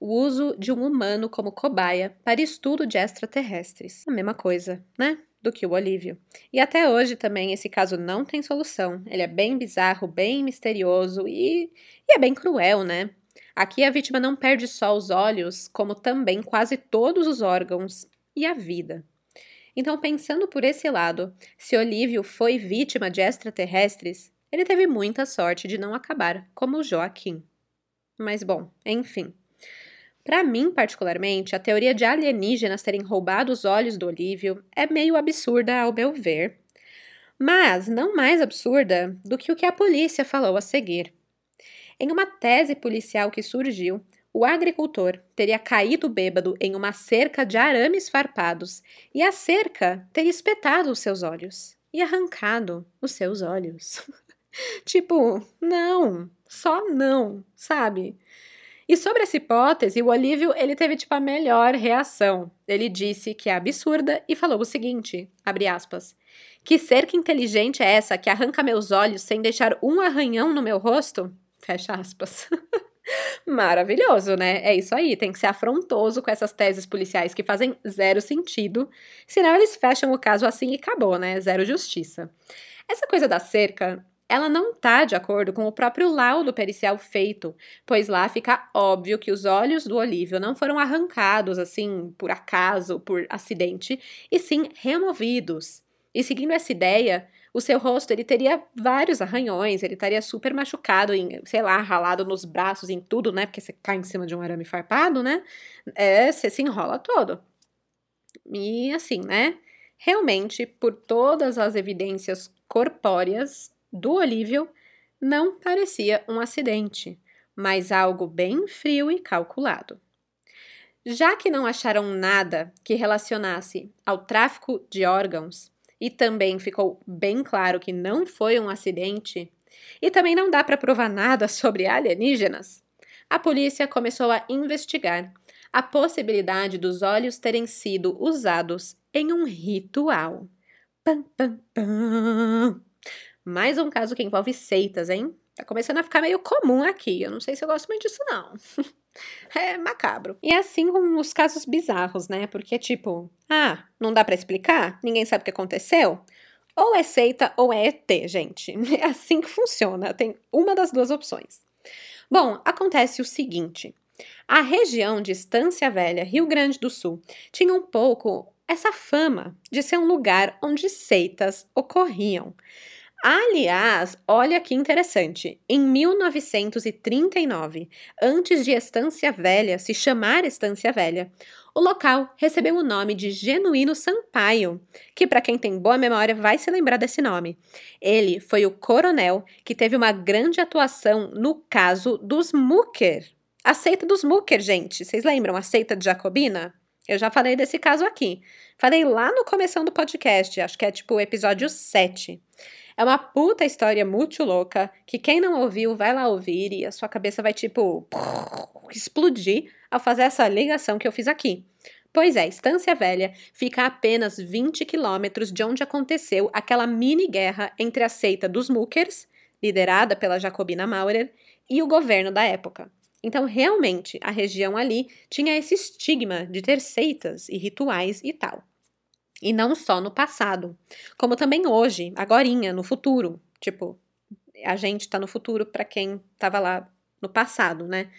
O uso de um humano como cobaia para estudo de extraterrestres. A mesma coisa, né? Do que o Olívio. E até hoje também esse caso não tem solução. Ele é bem bizarro, bem misterioso e, e é bem cruel, né? Aqui a vítima não perde só os olhos, como também quase todos os órgãos e a vida. Então, pensando por esse lado, se Olívio foi vítima de extraterrestres, ele teve muita sorte de não acabar como Joaquim. Mas bom, enfim. Para mim, particularmente, a teoria de alienígenas terem roubado os olhos do Olívio é meio absurda ao meu ver. Mas não mais absurda do que o que a polícia falou a seguir. Em uma tese policial que surgiu, o agricultor teria caído bêbado em uma cerca de arames farpados e a cerca teria espetado os seus olhos e arrancado os seus olhos. tipo, não, só não, sabe? E sobre essa hipótese, o Olívio ele teve tipo a melhor reação. Ele disse que é absurda e falou o seguinte, abre aspas, que cerca inteligente é essa que arranca meus olhos sem deixar um arranhão no meu rosto? Fecha aspas. Maravilhoso, né? É isso aí, tem que ser afrontoso com essas teses policiais que fazem zero sentido, senão eles fecham o caso assim e acabou, né? Zero justiça. Essa coisa da cerca, ela não está de acordo com o próprio laudo pericial feito, pois lá fica óbvio que os olhos do Olívio não foram arrancados assim por acaso, por acidente, e sim removidos. E seguindo essa ideia, o seu rosto ele teria vários arranhões, ele estaria super machucado, em, sei lá, ralado nos braços, em tudo, né? Porque você cai em cima de um arame farpado, né? É, você se enrola todo. E assim, né? Realmente, por todas as evidências corpóreas do Olívio, não parecia um acidente, mas algo bem frio e calculado. Já que não acharam nada que relacionasse ao tráfico de órgãos, e também ficou bem claro que não foi um acidente, e também não dá para provar nada sobre alienígenas, a polícia começou a investigar a possibilidade dos olhos terem sido usados em um ritual. Pam, pam, pam. Mais um caso que envolve seitas, hein? Tá começando a ficar meio comum aqui. Eu não sei se eu gosto muito disso, não. é macabro. E assim com os casos bizarros, né? Porque, tipo, ah, não dá para explicar? Ninguém sabe o que aconteceu? Ou é seita ou é ET, gente. É assim que funciona. Tem uma das duas opções. Bom, acontece o seguinte. A região de Estância Velha, Rio Grande do Sul, tinha um pouco essa fama de ser um lugar onde seitas ocorriam. Aliás, olha que interessante. Em 1939, antes de Estância Velha se chamar Estância Velha, o local recebeu o nome de Genuíno Sampaio, que para quem tem boa memória vai se lembrar desse nome. Ele foi o coronel que teve uma grande atuação no caso dos Mucker. A seita dos Mucker, gente. Vocês lembram a seita de Jacobina? Eu já falei desse caso aqui. Falei lá no começo do podcast, acho que é tipo o episódio 7. É uma puta história muito louca que quem não ouviu vai lá ouvir e a sua cabeça vai tipo explodir ao fazer essa ligação que eu fiz aqui. Pois é, Estância Velha fica a apenas 20 quilômetros de onde aconteceu aquela mini guerra entre a seita dos Muckers, liderada pela Jacobina Maurer, e o governo da época. Então, realmente, a região ali tinha esse estigma de ter seitas e rituais e tal. E não só no passado, como também hoje, agorinha, no futuro. Tipo, a gente está no futuro para quem estava lá no passado, né?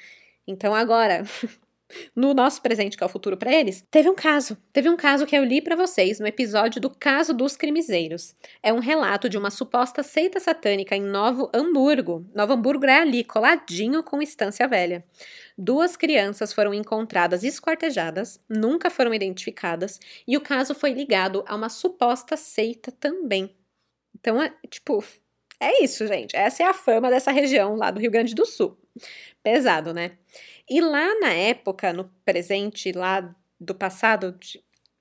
Então agora, no nosso presente, que é o futuro para eles, teve um caso. Teve um caso que eu li para vocês no episódio do Caso dos Crimizeiros. É um relato de uma suposta seita satânica em Novo Hamburgo. Novo Hamburgo é ali, coladinho com Estância Velha. Duas crianças foram encontradas esquartejadas, nunca foram identificadas, e o caso foi ligado a uma suposta seita também. Então, é, tipo, é isso, gente. Essa é a fama dessa região lá do Rio Grande do Sul. Pesado, né? E lá na época, no presente, lá do passado,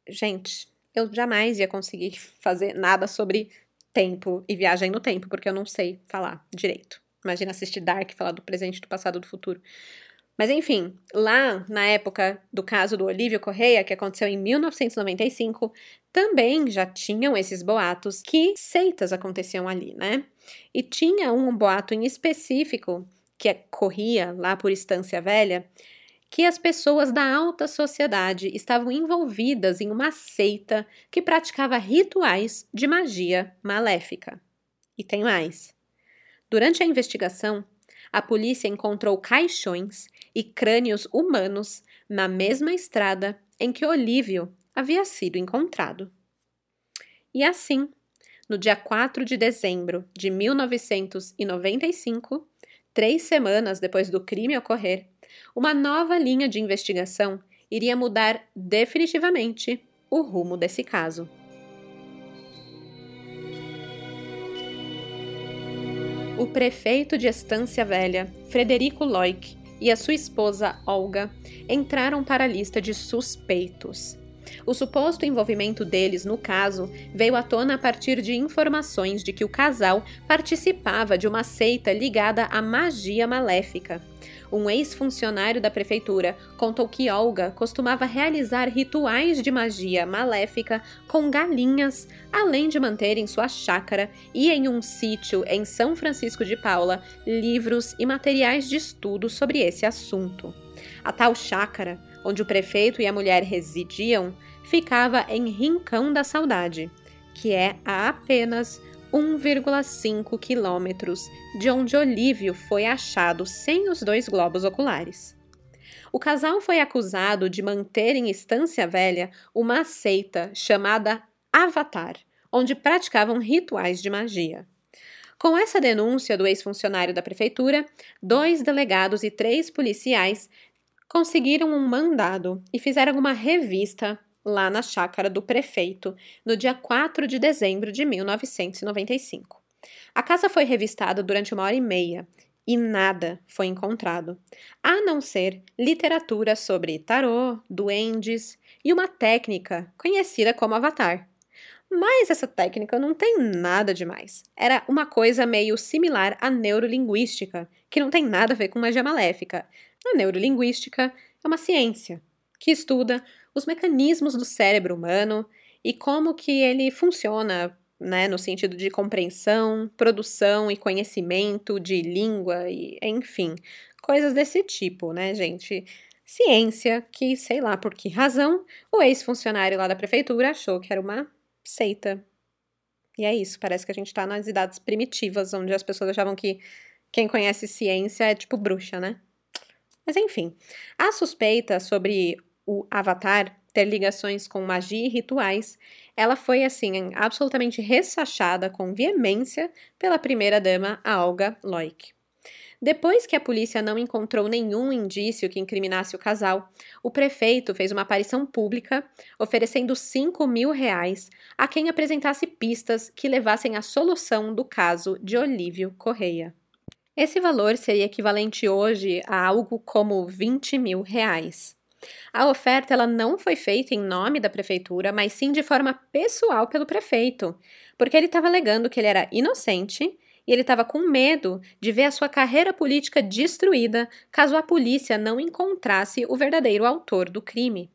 gente, eu jamais ia conseguir fazer nada sobre tempo e viagem no tempo, porque eu não sei falar direito. Imagina assistir Dark, falar do presente, do passado, do futuro. Mas enfim, lá na época do caso do Olívio Correia, que aconteceu em 1995, também já tinham esses boatos que seitas aconteciam ali, né? E tinha um boato em específico que corria lá por Estância Velha, que as pessoas da alta sociedade estavam envolvidas em uma seita que praticava rituais de magia maléfica. E tem mais. Durante a investigação, a polícia encontrou caixões e crânios humanos na mesma estrada em que Olívio havia sido encontrado. E assim, no dia 4 de dezembro de 1995, três semanas depois do crime ocorrer, uma nova linha de investigação iria mudar definitivamente o rumo desse caso. O prefeito de Estância Velha, Frederico Loic, e a sua esposa Olga entraram para a lista de suspeitos. O suposto envolvimento deles no caso veio à tona a partir de informações de que o casal participava de uma seita ligada à magia maléfica. Um ex-funcionário da prefeitura, contou que Olga costumava realizar rituais de magia maléfica com galinhas, além de manter em sua chácara e em um sítio em São Francisco de Paula livros e materiais de estudo sobre esse assunto. A tal chácara, onde o prefeito e a mulher residiam, ficava em Rincão da Saudade, que é a apenas 1,5 quilômetros de onde Olívio foi achado sem os dois globos oculares. O casal foi acusado de manter em Estância Velha uma seita chamada Avatar, onde praticavam rituais de magia. Com essa denúncia do ex-funcionário da prefeitura, dois delegados e três policiais conseguiram um mandado e fizeram uma revista lá na chácara do prefeito, no dia 4 de dezembro de 1995. A casa foi revistada durante uma hora e meia e nada foi encontrado, a não ser literatura sobre tarô, duendes e uma técnica conhecida como avatar. Mas essa técnica não tem nada demais. Era uma coisa meio similar à neurolinguística, que não tem nada a ver com magia maléfica. A neurolinguística é uma ciência que estuda os mecanismos do cérebro humano e como que ele funciona, né, no sentido de compreensão, produção e conhecimento de língua e, enfim, coisas desse tipo, né, gente? Ciência que, sei lá por que razão, o ex-funcionário lá da prefeitura achou que era uma seita. E é isso, parece que a gente tá nas idades primitivas, onde as pessoas achavam que quem conhece ciência é tipo bruxa, né? Mas enfim, a suspeita sobre o Avatar ter ligações com magia e rituais, ela foi assim absolutamente ressachada com veemência pela primeira-dama Olga Loic. Depois que a polícia não encontrou nenhum indício que incriminasse o casal, o prefeito fez uma aparição pública oferecendo 5 mil reais a quem apresentasse pistas que levassem à solução do caso de Olívio Correia. Esse valor seria equivalente hoje a algo como 20 mil reais. A oferta ela não foi feita em nome da prefeitura, mas sim de forma pessoal pelo prefeito, porque ele estava alegando que ele era inocente e ele estava com medo de ver a sua carreira política destruída caso a polícia não encontrasse o verdadeiro autor do crime.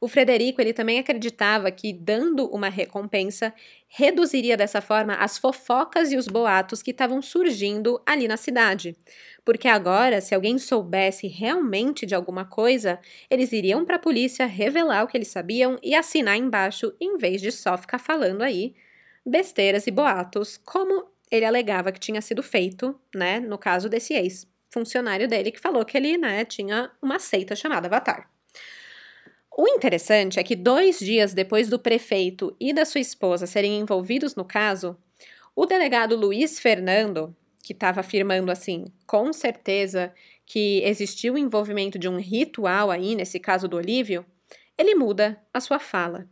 O Frederico ele também acreditava que, dando uma recompensa, reduziria dessa forma as fofocas e os boatos que estavam surgindo ali na cidade. Porque agora, se alguém soubesse realmente de alguma coisa, eles iriam para a polícia revelar o que eles sabiam e assinar embaixo, em vez de só ficar falando aí besteiras e boatos, como ele alegava que tinha sido feito, né, no caso desse ex-funcionário dele que falou que ele, né, tinha uma seita chamada Avatar. O interessante é que dois dias depois do prefeito e da sua esposa serem envolvidos no caso, o delegado Luiz Fernando, que estava afirmando assim, com certeza que existiu o envolvimento de um ritual aí nesse caso do Olívio, ele muda a sua fala.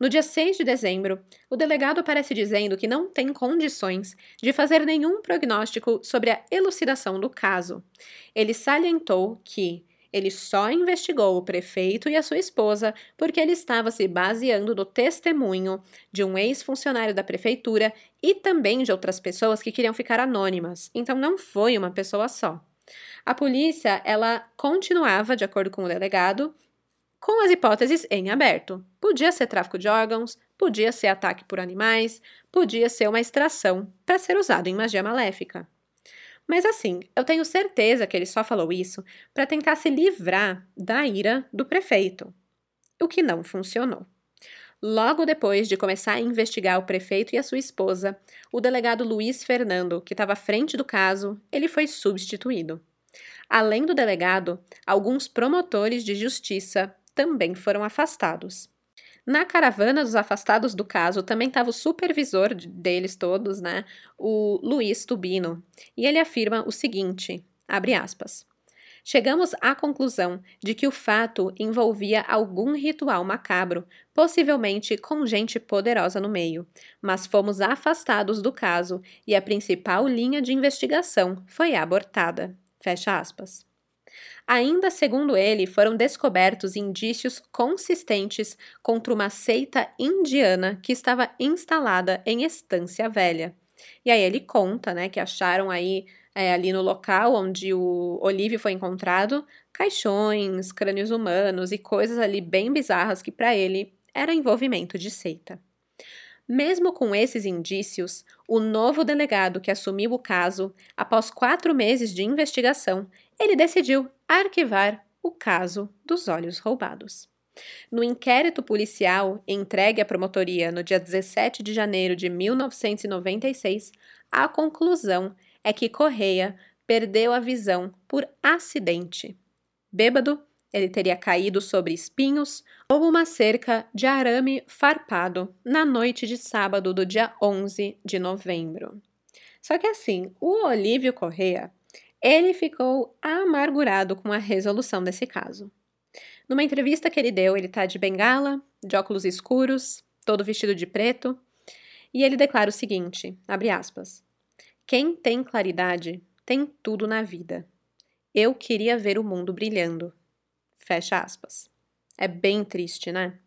No dia 6 de dezembro, o delegado aparece dizendo que não tem condições de fazer nenhum prognóstico sobre a elucidação do caso. Ele salientou que ele só investigou o prefeito e a sua esposa porque ele estava se baseando no testemunho de um ex-funcionário da prefeitura e também de outras pessoas que queriam ficar anônimas. Então não foi uma pessoa só. A polícia, ela continuava, de acordo com o delegado, com as hipóteses em aberto. Podia ser tráfico de órgãos, podia ser ataque por animais, podia ser uma extração para ser usado em magia maléfica. Mas assim, eu tenho certeza que ele só falou isso para tentar se livrar da ira do prefeito, o que não funcionou. Logo depois de começar a investigar o prefeito e a sua esposa, o delegado Luiz Fernando, que estava à frente do caso, ele foi substituído. Além do delegado, alguns promotores de justiça também foram afastados. Na caravana dos afastados do caso também estava o supervisor deles todos, né? O Luiz Tubino. E ele afirma o seguinte: abre aspas. Chegamos à conclusão de que o fato envolvia algum ritual macabro, possivelmente com gente poderosa no meio, mas fomos afastados do caso e a principal linha de investigação foi abortada. Fecha aspas. Ainda segundo ele, foram descobertos indícios consistentes contra uma seita indiana que estava instalada em Estância Velha. E aí ele conta, né, que acharam aí é, ali no local onde o Olívio foi encontrado caixões, crânios humanos e coisas ali bem bizarras que para ele era envolvimento de seita. Mesmo com esses indícios, o novo delegado que assumiu o caso, após quatro meses de investigação, ele decidiu arquivar o caso dos olhos roubados. No inquérito policial entregue à promotoria no dia 17 de janeiro de 1996, a conclusão é que Correia perdeu a visão por acidente. Bêbado, ele teria caído sobre espinhos ou uma cerca de arame farpado na noite de sábado do dia 11 de novembro. Só que assim, o Olívio Correia, ele ficou amargurado com a resolução desse caso. Numa entrevista que ele deu, ele tá de bengala, de óculos escuros, todo vestido de preto, e ele declara o seguinte, abre aspas: Quem tem claridade tem tudo na vida. Eu queria ver o mundo brilhando. Fecha aspas. É bem triste, né?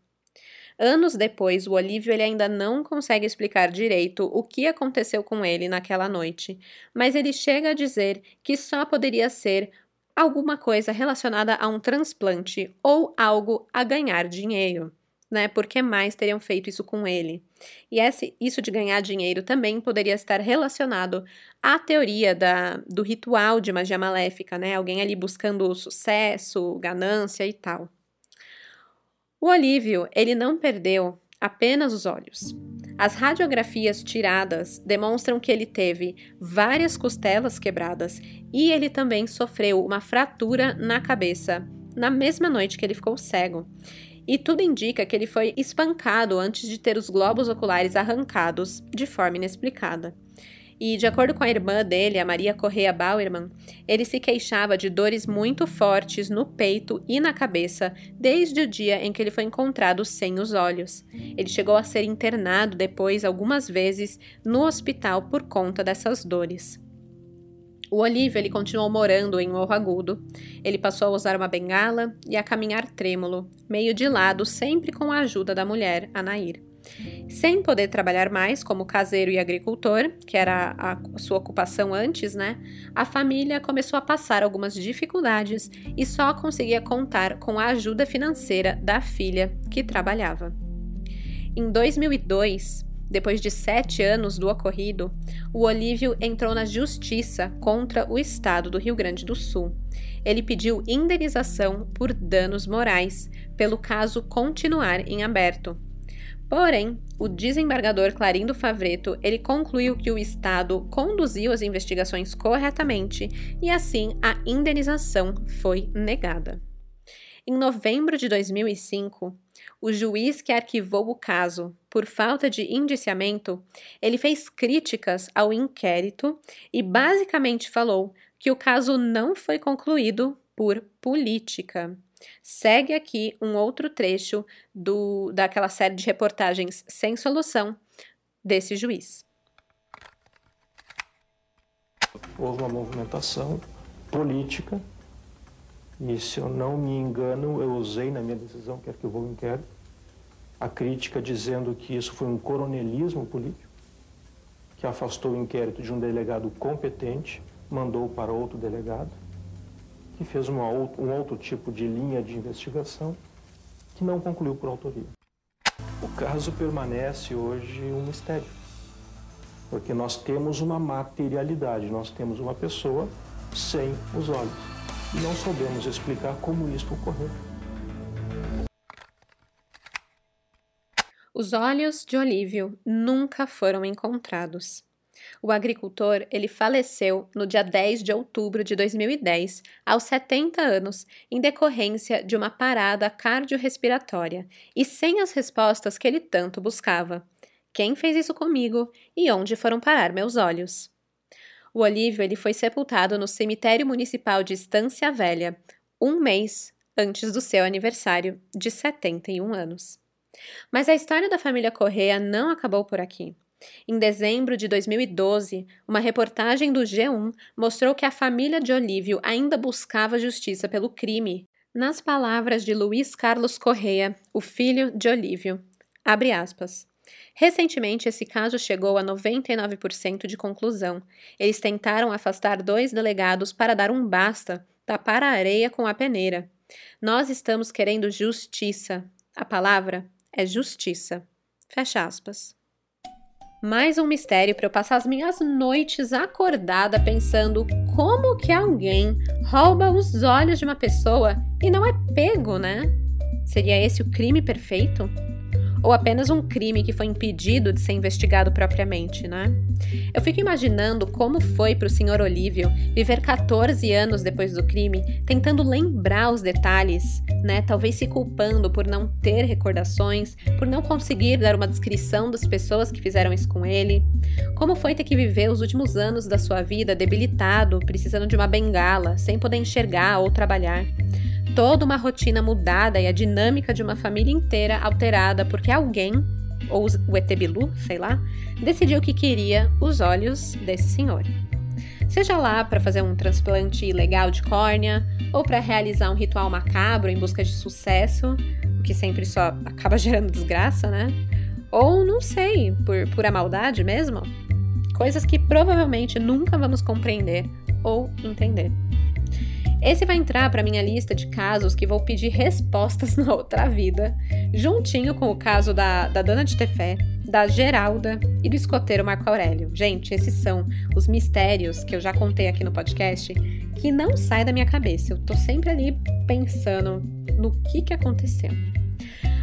Anos depois, o Olívio ele ainda não consegue explicar direito o que aconteceu com ele naquela noite, mas ele chega a dizer que só poderia ser alguma coisa relacionada a um transplante ou algo a ganhar dinheiro, né? Porque mais teriam feito isso com ele. E esse, isso de ganhar dinheiro também poderia estar relacionado à teoria da, do ritual de magia maléfica, né? Alguém ali buscando sucesso, ganância e tal. O Olívio, ele não perdeu apenas os olhos. As radiografias tiradas demonstram que ele teve várias costelas quebradas e ele também sofreu uma fratura na cabeça na mesma noite que ele ficou cego. E tudo indica que ele foi espancado antes de ter os globos oculares arrancados de forma inexplicada. E, de acordo com a irmã dele, a Maria Correia Bauerman, ele se queixava de dores muito fortes no peito e na cabeça desde o dia em que ele foi encontrado sem os olhos. Ele chegou a ser internado depois algumas vezes no hospital por conta dessas dores. O Olívio ele continuou morando em Morro Agudo. Ele passou a usar uma bengala e a caminhar trêmulo, meio de lado, sempre com a ajuda da mulher, Anair. Sem poder trabalhar mais como caseiro e agricultor, que era a sua ocupação antes, né? A família começou a passar algumas dificuldades e só conseguia contar com a ajuda financeira da filha que trabalhava. Em 2002, depois de sete anos do ocorrido, o Olívio entrou na justiça contra o estado do Rio Grande do Sul. Ele pediu indenização por danos morais, pelo caso continuar em aberto. Porém, o desembargador Clarindo Favreto, ele concluiu que o Estado conduziu as investigações corretamente e assim a indenização foi negada. Em novembro de 2005, o juiz que arquivou o caso por falta de indiciamento, ele fez críticas ao inquérito e basicamente falou que o caso não foi concluído por política. Segue aqui um outro trecho do, daquela série de reportagens sem solução desse juiz. Houve uma movimentação política e, se eu não me engano, eu usei na minha decisão que arquivou o inquérito a crítica dizendo que isso foi um coronelismo político, que afastou o inquérito de um delegado competente, mandou para outro delegado que fez uma, um outro tipo de linha de investigação que não concluiu por autoria. O caso permanece hoje um mistério, porque nós temos uma materialidade, nós temos uma pessoa sem os olhos e não soubemos explicar como isso ocorreu. Os olhos de Olívio nunca foram encontrados. O agricultor, ele faleceu no dia 10 de outubro de 2010, aos 70 anos, em decorrência de uma parada cardiorrespiratória e sem as respostas que ele tanto buscava. Quem fez isso comigo e onde foram parar meus olhos? O Olívio ele foi sepultado no cemitério municipal de Estância Velha, um mês antes do seu aniversário de 71 anos. Mas a história da família Correa não acabou por aqui. Em dezembro de 2012, uma reportagem do G1 mostrou que a família de Olívio ainda buscava justiça pelo crime. Nas palavras de Luiz Carlos Correia, o filho de Olívio, abre aspas. Recentemente, esse caso chegou a 99% de conclusão. Eles tentaram afastar dois delegados para dar um basta, tapar a areia com a peneira. Nós estamos querendo justiça. A palavra é justiça. Fecha aspas. Mais um mistério para eu passar as minhas noites acordada pensando como que alguém rouba os olhos de uma pessoa e não é pego, né? Seria esse o crime perfeito? Ou apenas um crime que foi impedido de ser investigado propriamente, né? Eu fico imaginando como foi para o Sr. Olívio viver 14 anos depois do crime, tentando lembrar os detalhes, né? Talvez se culpando por não ter recordações, por não conseguir dar uma descrição das pessoas que fizeram isso com ele. Como foi ter que viver os últimos anos da sua vida debilitado, precisando de uma bengala, sem poder enxergar ou trabalhar toda uma rotina mudada e a dinâmica de uma família inteira alterada porque alguém, ou o ET Bilu, sei lá, decidiu que queria os olhos desse senhor. Seja lá para fazer um transplante ilegal de córnea, ou para realizar um ritual macabro em busca de sucesso, o que sempre só acaba gerando desgraça, né? Ou não sei, por pura maldade mesmo? Coisas que provavelmente nunca vamos compreender ou entender. Esse vai entrar para minha lista de casos que vou pedir respostas na outra vida, juntinho com o caso da, da Dona de Tefé, da Geralda e do escoteiro Marco Aurélio. Gente, esses são os mistérios que eu já contei aqui no podcast que não saem da minha cabeça. Eu tô sempre ali pensando no que, que aconteceu.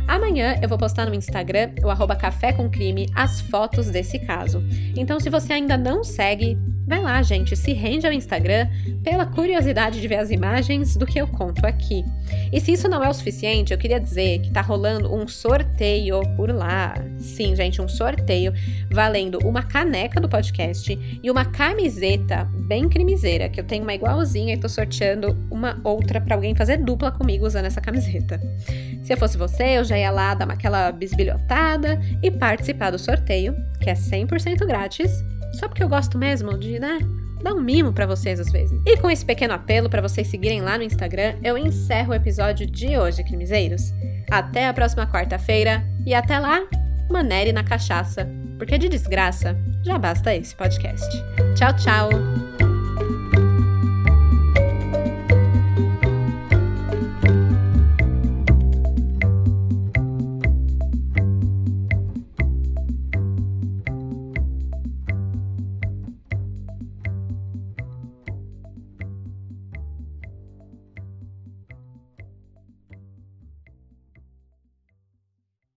Amanhã eu vou postar no Instagram, o arroba Café com Crime, as fotos desse caso. Então, se você ainda não segue, vai lá, gente, se rende ao Instagram pela curiosidade de ver as imagens do que eu conto aqui. E se isso não é o suficiente, eu queria dizer que tá rolando um sorteio por lá. Sim, gente, um sorteio valendo uma caneca do podcast e uma camiseta bem crimiseira, que eu tenho uma igualzinha e tô sorteando uma outra para alguém fazer dupla comigo usando essa camiseta. Se eu fosse você, eu já ia lá dar aquela bisbilhotada e participar do sorteio, que é 100% grátis, só porque eu gosto mesmo de, né, dar um mimo para vocês às vezes. E com esse pequeno apelo para vocês seguirem lá no Instagram, eu encerro o episódio de hoje, crimizeiros. Até a próxima quarta-feira e até lá, manere na cachaça, porque de desgraça já basta esse podcast. Tchau, tchau!